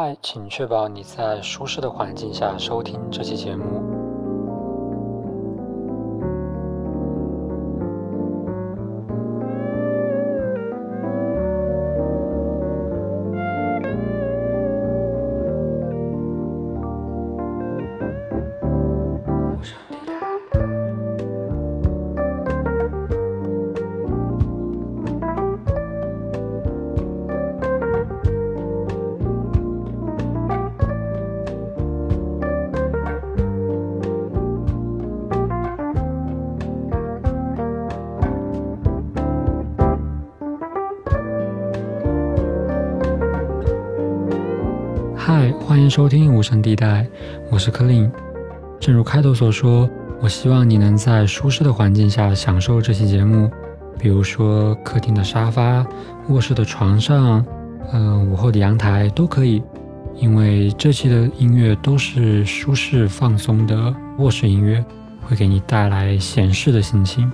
嗨，请确保你在舒适的环境下收听这期节目。收听无声地带，我是柯林。正如开头所说，我希望你能在舒适的环境下享受这期节目，比如说客厅的沙发、卧室的床上，呃，午后的阳台都可以。因为这期的音乐都是舒适放松的卧室音乐，会给你带来闲适的心情。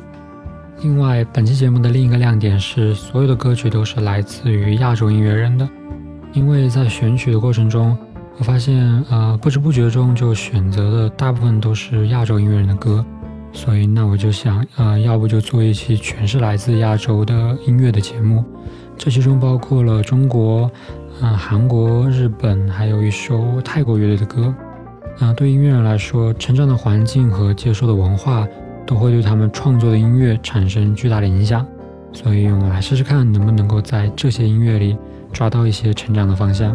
另外，本期节目的另一个亮点是，所有的歌曲都是来自于亚洲音乐人的。因为在选曲的过程中，我发现，呃，不知不觉中就选择的大部分都是亚洲音乐人的歌，所以那我就想，呃，要不就做一期全是来自亚洲的音乐的节目，这其中包括了中国、嗯，韩国、日本，还有一首泰国乐队的歌。那对音乐人来说，成长的环境和接受的文化都会对他们创作的音乐产生巨大的影响，所以我们来试试看能不能够在这些音乐里。抓到一些成长的方向。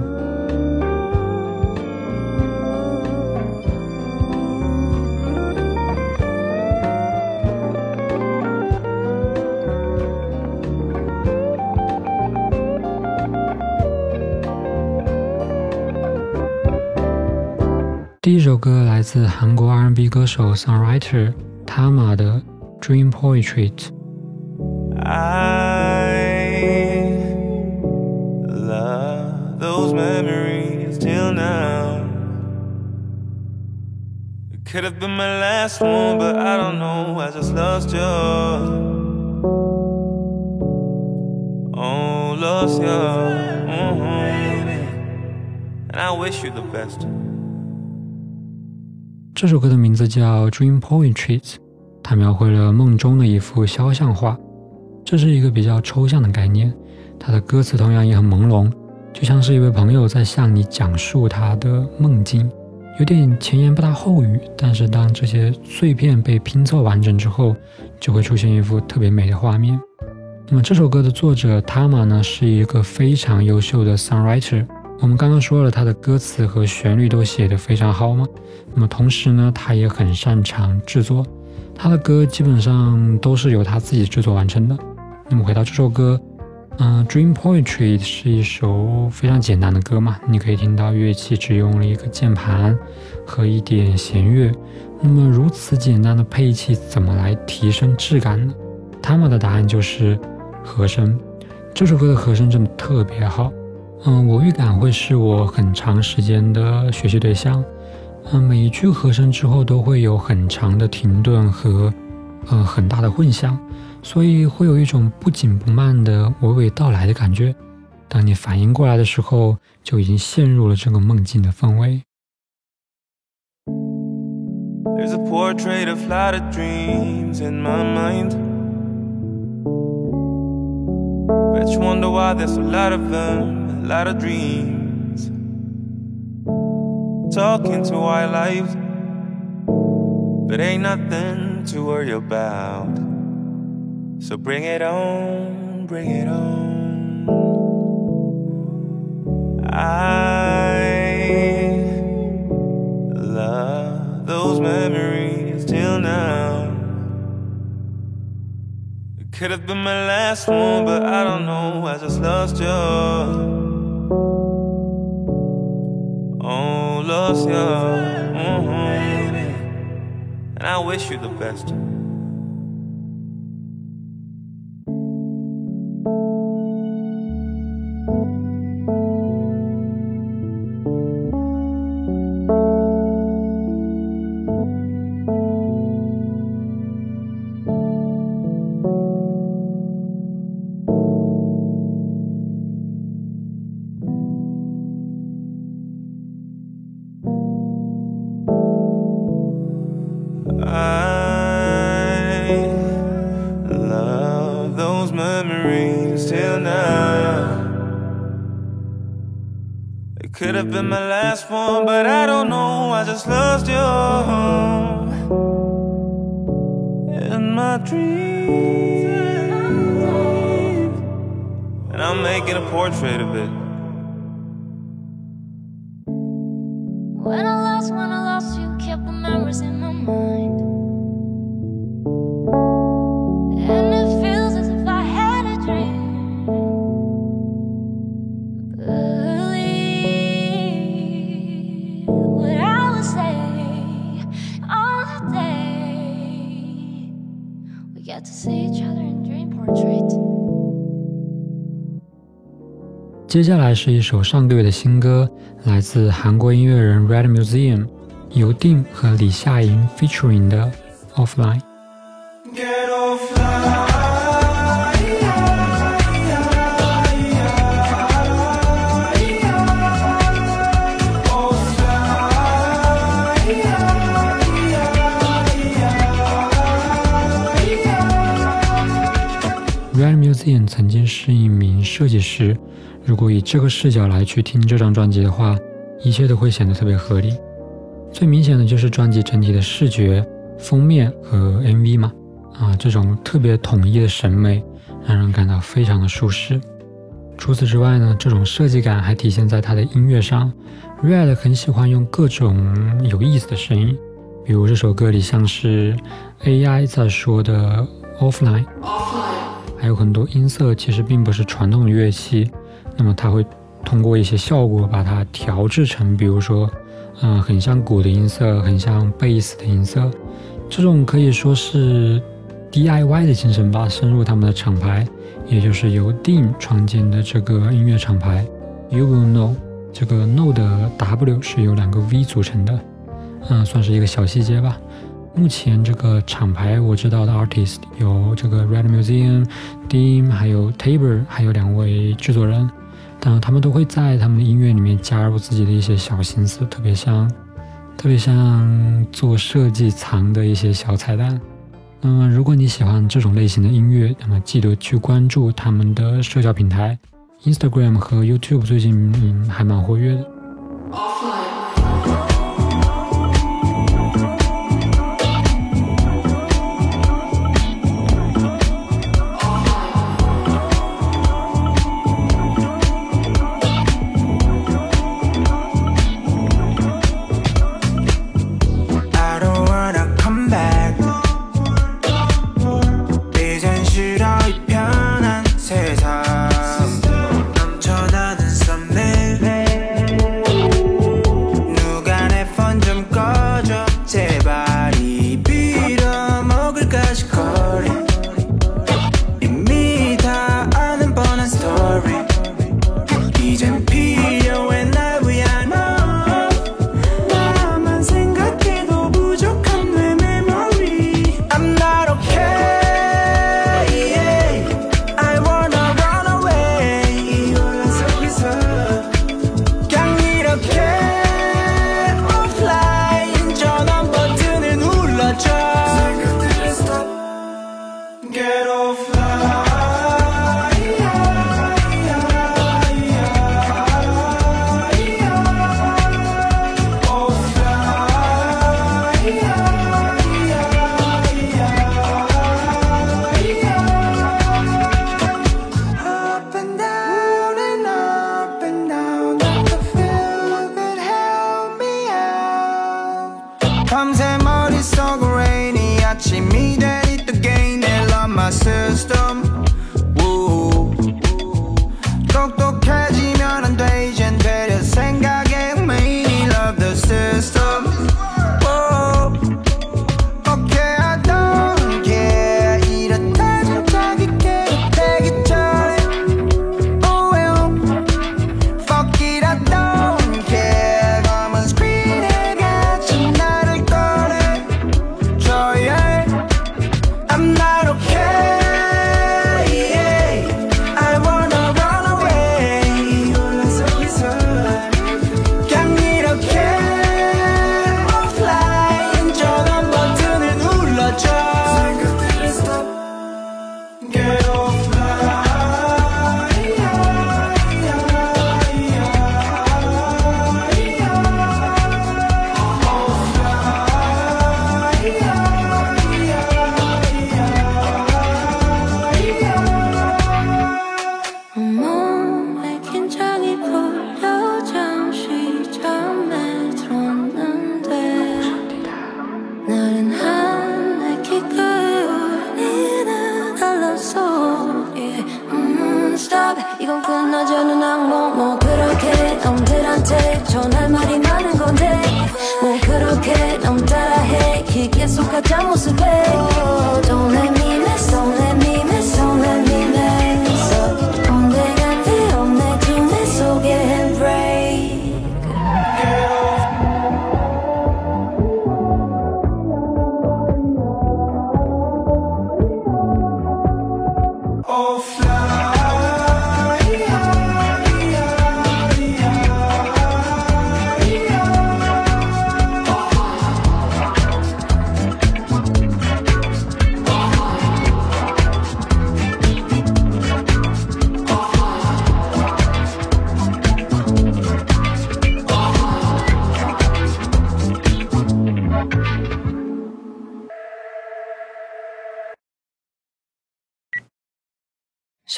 来自韩国 R&B 歌手 Songwriter Tama 的《Dream Poetry》。Could have been my last one, but I don't know. I just lost you. Oh, lost you. Mm-hmm. And I wish you the best. 这首歌的名字叫《Dream Poetry》，它描绘了梦中的一幅肖像画。这是一个比较抽象的概念，它的歌词同样也很朦胧，就像是一位朋友在向你讲述他的梦境。有点前言不搭后语，但是当这些碎片被拼凑完整之后，就会出现一幅特别美的画面。那么这首歌的作者 Tama 呢，是一个非常优秀的 songwriter。我们刚刚说了，他的歌词和旋律都写得非常好嘛。那么同时呢，他也很擅长制作，他的歌基本上都是由他自己制作完成的。那么回到这首歌。嗯，《Dream Poetry》是一首非常简单的歌嘛，你可以听到乐器只用了一个键盘和一点弦乐。那么如此简单的配器，怎么来提升质感呢？他们的答案就是和声。这首歌的和声真的特别好。嗯，我预感会是我很长时间的学习对象。嗯，每一句和声之后都会有很长的停顿和呃很大的混响。所以会有一种不紧不慢的娓娓道来的感觉。当你反应过来的时候，就已经陷入了这个梦境的氛围。There's a portrait of a lot of dreams in my mind. Bet you wonder why there's a lot of them, lot of dreams. Talking to lives, but ain't nothing to worry about. So bring it on, bring it on. I love those memories till now. It could have been my last one, but I don't know. I just lost you. Oh, lost you. Mm-hmm. And I wish you the best. for 接下来是一首上个月的新歌，来自韩国音乐人 Red Museum，由定和李夏莹 featuring 的 Offline。曾经是一名设计师，如果以这个视角来去听这张专辑的话，一切都会显得特别合理。最明显的就是专辑整体的视觉、封面和 MV 嘛，啊，这种特别统一的审美，让人感到非常的舒适。除此之外呢，这种设计感还体现在他的音乐上。Red 很喜欢用各种有意思的声音，比如这首歌里像是 AI 在说的 Offline。还有很多音色其实并不是传统的乐器，那么它会通过一些效果把它调制成，比如说，嗯、很像鼓的音色，很像贝斯的音色，这种可以说是 DIY 的精神吧，深入他们的厂牌，也就是由 Dean 创建的这个音乐厂牌 You Will Know。这个 Know 的 W 是由两个 V 组成的，嗯，算是一个小细节吧。目前这个厂牌我知道的 artist 有这个 Red Museum、Dean，还有 Tabor，还有两位制作人。但，他们都会在他们的音乐里面加入自己的一些小心思，特别像，特别像做设计藏的一些小彩蛋。那么，如果你喜欢这种类型的音乐，那么记得去关注他们的社交平台，Instagram 和 YouTube 最近嗯还蛮活跃的。hallamos un.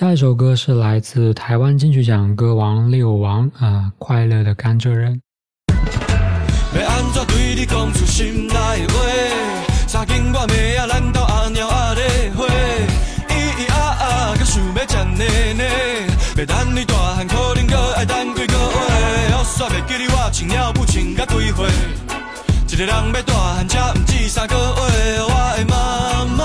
下一首歌是来自台湾金曲奖歌王六王啊、快乐的甘蔗人。要安怎对你讲出心内的话？三更我妹仔咱斗阿猫阿咧花，咿咿啊啊，搁想要食奶奶。要等你大汉，可能搁爱等几个月。我煞袂记你，我穿了不穿甲几岁？一个人要大汉，才毋止三个月。我的妈妈，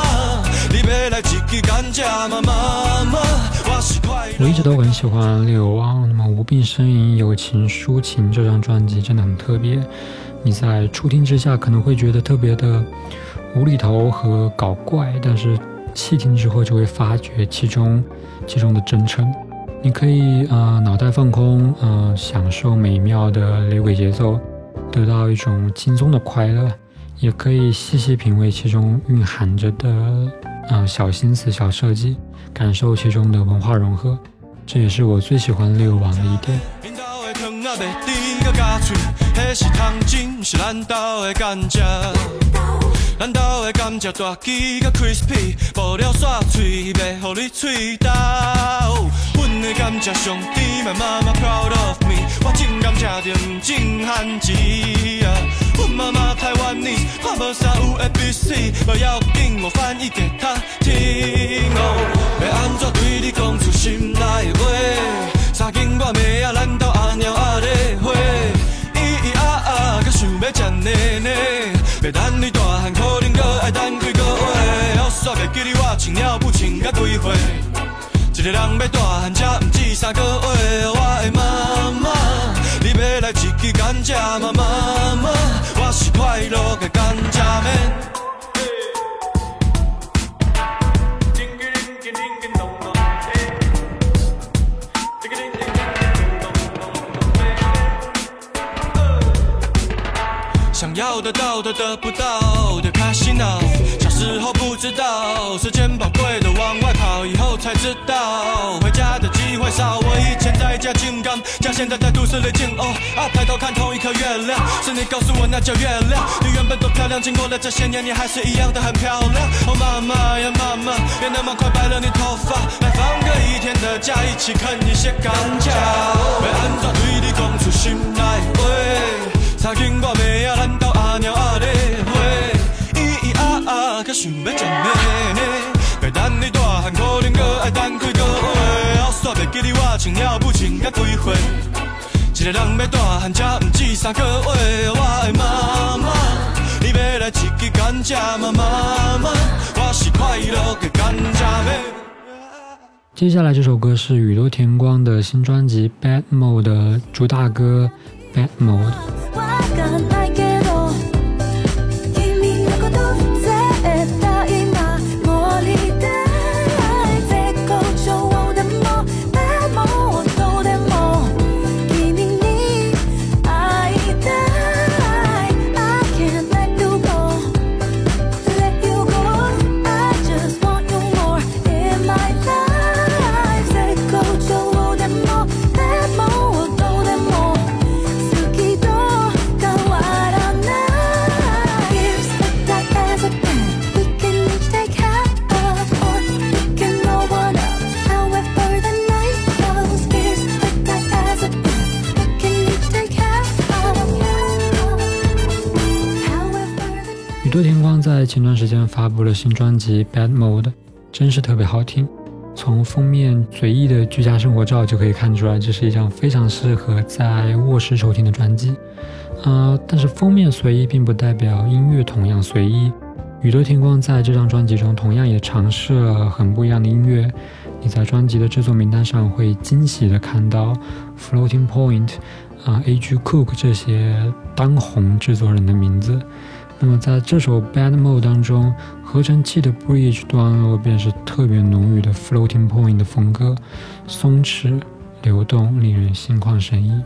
我。一直都很喜欢六王，那么《无病呻吟，友情抒情》这张专辑真的很特别。你在初听之下可能会觉得特别的无厘头和搞怪，但是细听之后就会发觉其中其中的真诚。你可以呃脑袋放空，呃享受美妙的雷鬼节奏，得到一种轻松的快乐，也可以细细品味其中蕴含着的呃小心思、小设计，感受其中的文化融合。这也是我最喜欢六王的一点。咱兜的甘蔗。大枝甲 crispy，无了煞脆，袂互你喙焦。阮的甘蔗上甜，My mama proud of me，我种甘蔗就毋种番薯啊。阮妈妈台湾人，看无啥有 A B C，无要紧，我翻译给她听哦。要安怎对你讲出心内话？三更我妹仔咱兜阿猫阿咧花，咿咿啊啊，搁想要食奶奶。要等你大汉，可能搁爱等几个月。我煞袂记你，我穿了不穿甲几岁？一个人要大汉，才毋止三个月。我的妈妈，你要来一支甘蔗嘛妈妈，我是快乐的甘蔗妹。想要得到的得不到的开心恼，小时候不知道时间宝贵的往外跑，以后才知道回家的机会少。我以前在家金刚，家现在在都市里进哦。啊，抬头看同一颗月亮，是你告诉我那叫月亮。你原本多漂亮，经过了这些年，你还是一样的很漂亮。哦，妈妈呀妈妈，别那么快白了你头发，来放个一天的假，一起啃一些甘蔗。要安怎对你讲出心内话？三更我妹仔咱穿了不穿甲几岁？一个人要大汉，才毋止三个月。我的妈妈，你要来一支甘蔗嘛妈妈，我是快乐的甘蔗妹。接下来这首歌是宇多田光的新专辑《Bad Mode》的主打歌《Bad Mode》。宇多田光在前段时间发布了新专辑《Bad Mode》，真是特别好听。从封面随意的居家生活照就可以看出来，这是一张非常适合在卧室收听的专辑。呃，但是封面随意并不代表音乐同样随意。宇多田光在这张专辑中同样也尝试了很不一样的音乐。你在专辑的制作名单上会惊喜的看到 Floating Point 啊、A.G. Cook 这些当红制作人的名字。那么在这首 Bad Mode 当中，合成器的 Bridge 段落便是特别浓郁的 Floating Point 的风格，松弛流动，令人心旷神怡。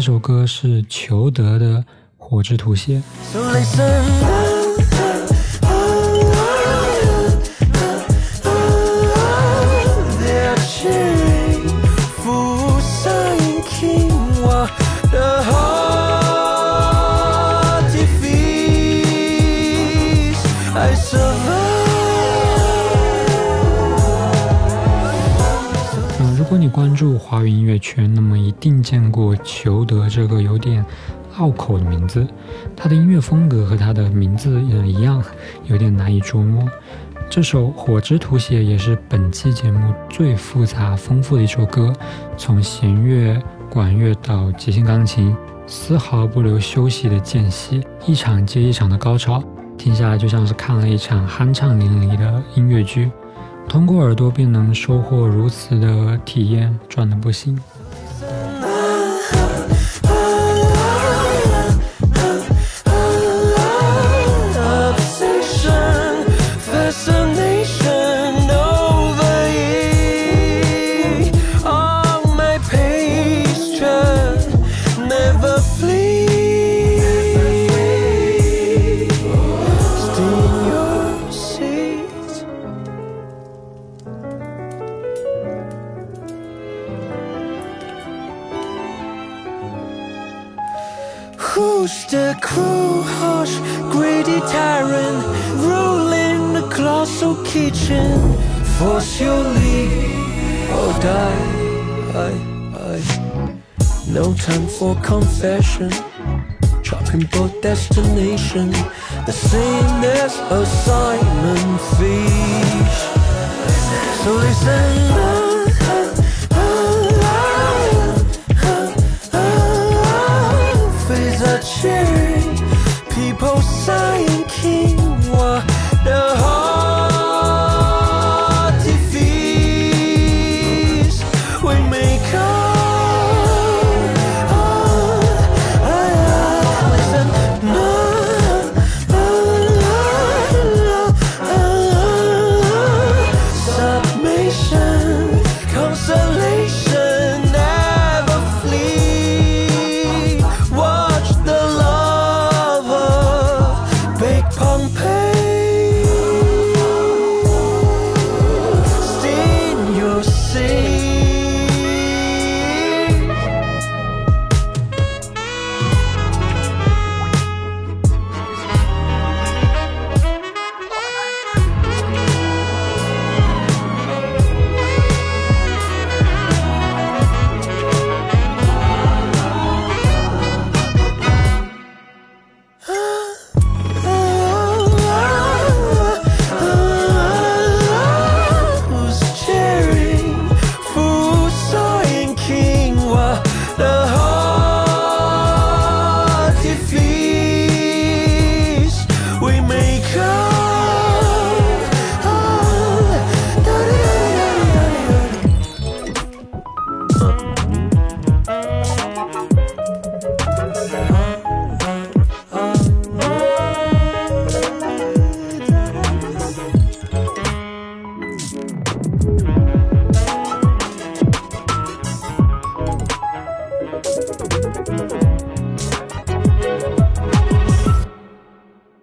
这首歌是裘德的《火之图写》。口的名字。他的音乐风格和他的名字嗯一样，有点难以捉摸。这首《火之图写》也是本期节目最复杂丰富的一首歌，从弦乐、管乐到即兴钢琴，丝毫不留休息的间隙，一场接一场的高潮，听下来就像是看了一场酣畅淋漓的音乐剧。通过耳朵便能收获如此的体验，赚的不行。Time for confession. Chopping both destination. The same as assignment fees. So listen. Face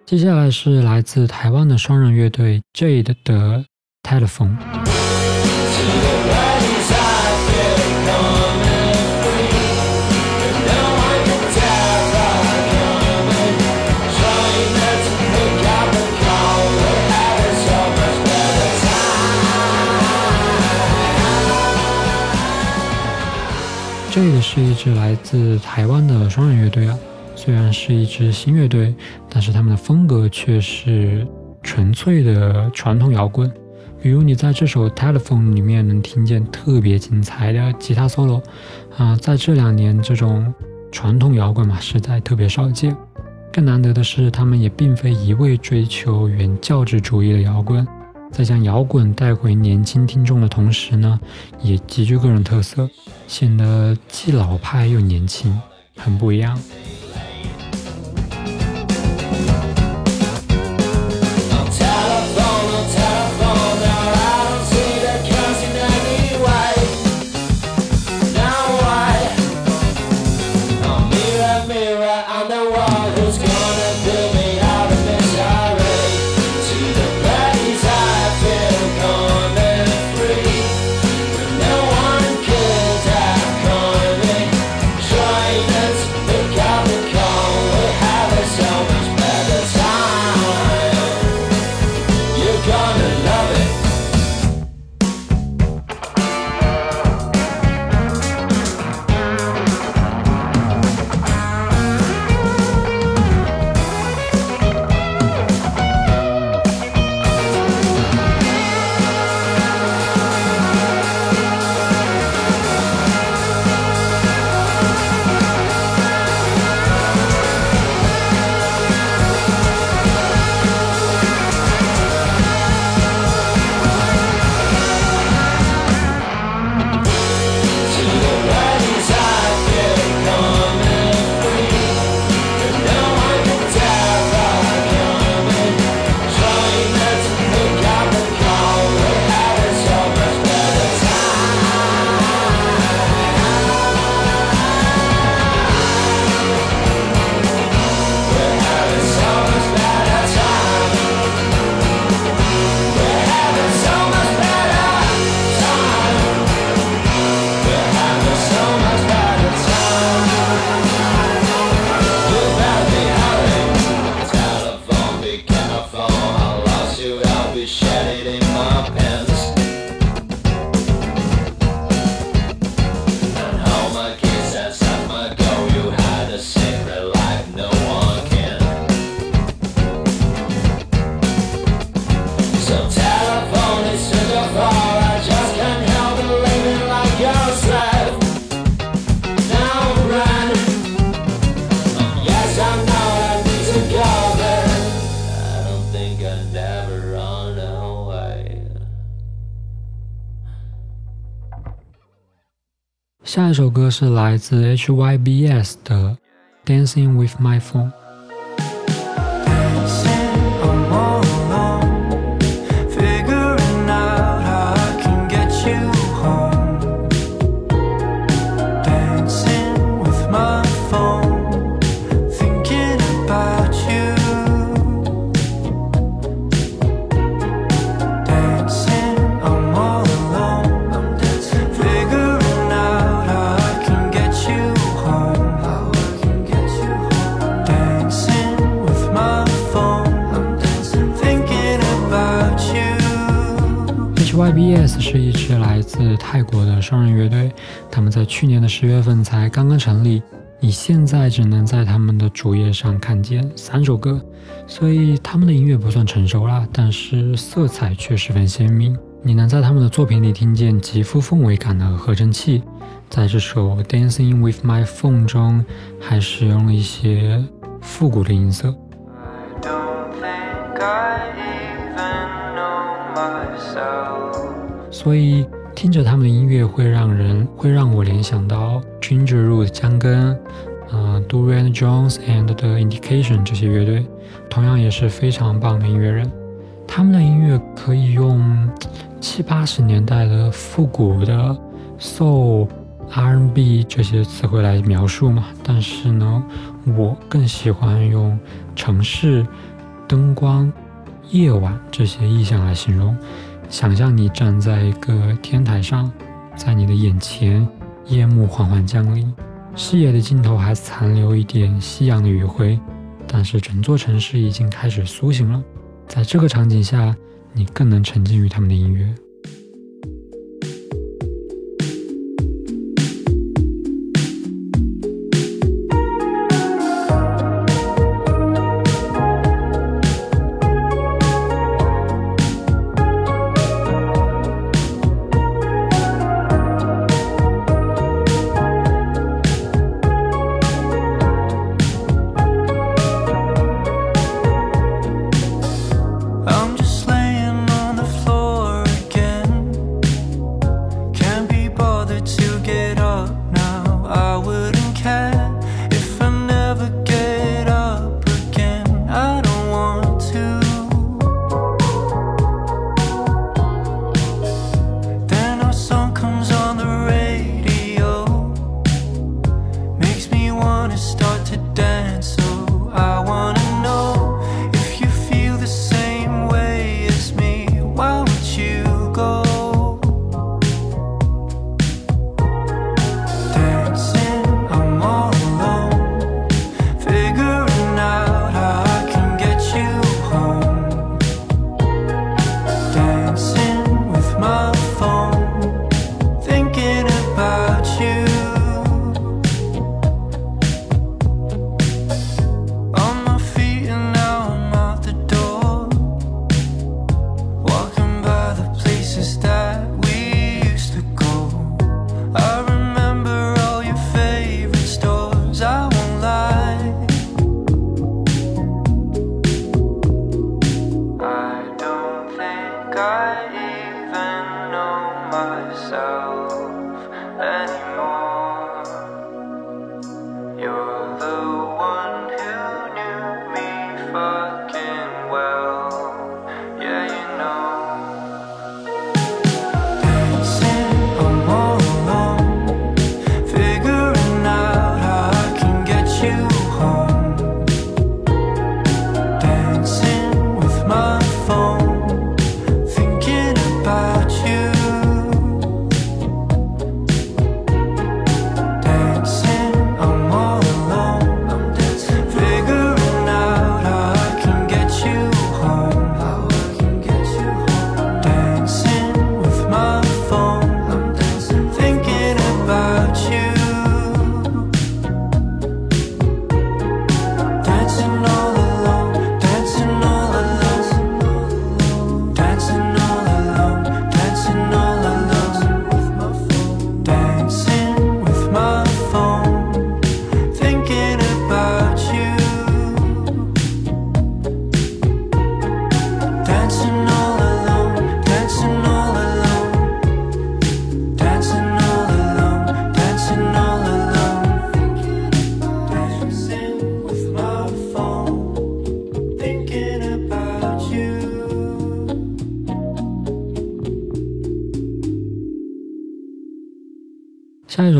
接下来是来自台湾的双人乐队 Jade 的 Telephone。Jade 是一支来自台湾的双人乐队啊，虽然是一支新乐队，但是他们的风格却是纯粹的传统摇滚。比如你在这首《Telephone》里面能听见特别精彩的吉他 solo，啊、在这两年这种传统摇滚嘛，实在特别少见。更难得的是，他们也并非一味追求原教旨主义的摇滚，在将摇滚带回年轻听众的同时呢，也极具个人特色，显得既老派又年轻，很不一样。歌是来自 HYBS 的《Dancing with My Phone》。 泰国的双人乐队，他们在去年的十月份才刚刚成立，你现在只能在他们的主页上看见三首歌，所以他们的音乐不算成熟啦，但是色彩却十分鲜明。你能在他们的作品里听见极富氛围感的合成器，在这首《Dancing with My Phone》中，还使用了一些复古的音色。I don't think I even know myself. 所以听着他们的音乐会让人会让我联想到 Ginger Root 姜根，呃 Dorian Jones and The Indication 这些乐队，同样也是非常棒的音乐人。他们的音乐可以用七八十年代的复古的 soul、R&B 这些词汇来描述嘛，但是呢，我更喜欢用城市、灯光、夜晚这些意象来形容。想象你站在一个天台上，在你的眼前，夜幕缓缓降临，视野的尽头还残留一点夕阳的余晖，但是整座城市已经开始苏醒了。在这个场景下，你更能沉浸于他们的音乐。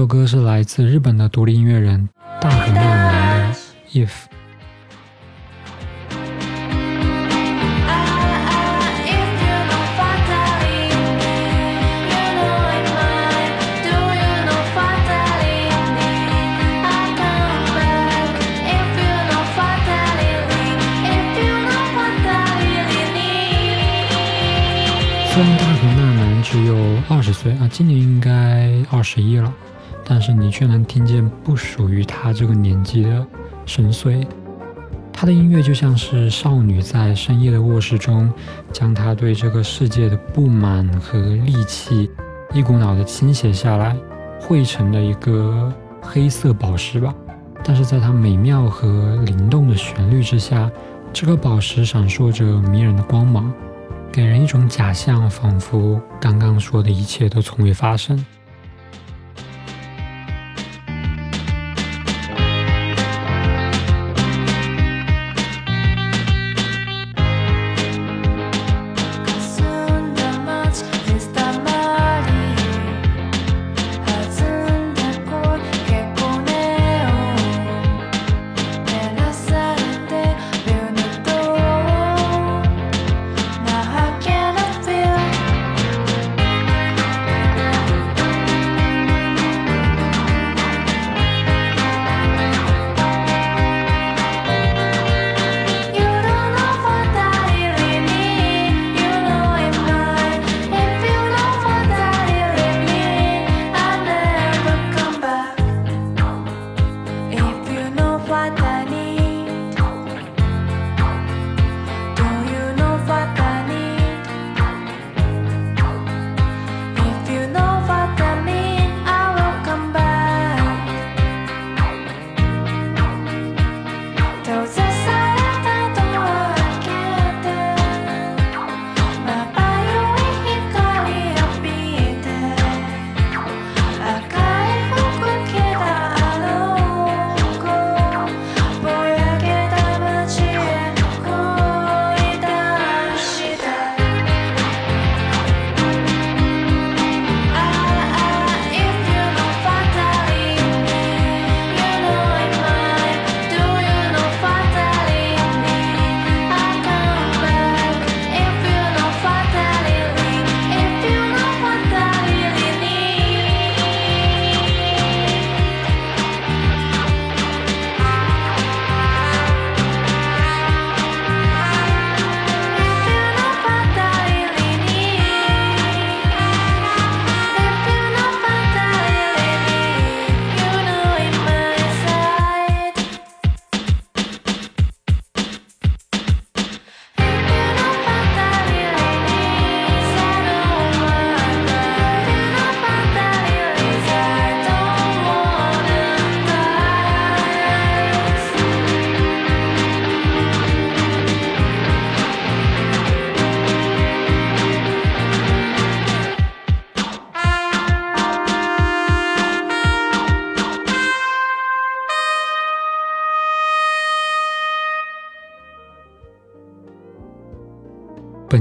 歌是来自日本的独立音乐人大和妙男的《If》。虽然大和奈南只有二十岁啊，今年应该二十一了。但是你却能听见不属于他这个年纪的深邃。他的音乐就像是少女在深夜的卧室中，将她对这个世界的不满和戾气一股脑的倾泻下来，汇成的一个黑色宝石吧。但是在它美妙和灵动的旋律之下，这颗宝石闪烁着迷人的光芒。给人一种假象，仿佛刚刚说的一切都从未发生。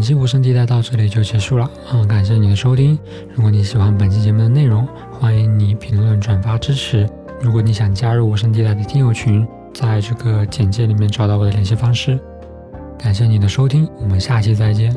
本期无声地带到这里就结束了，嗯，感谢你的收听。如果你喜欢本期节目的内容，欢迎你评论、转发支持。如果你想加入无声地带的听友群，在这个简介里面找到我的联系方式。感谢你的收听，我们下期再见。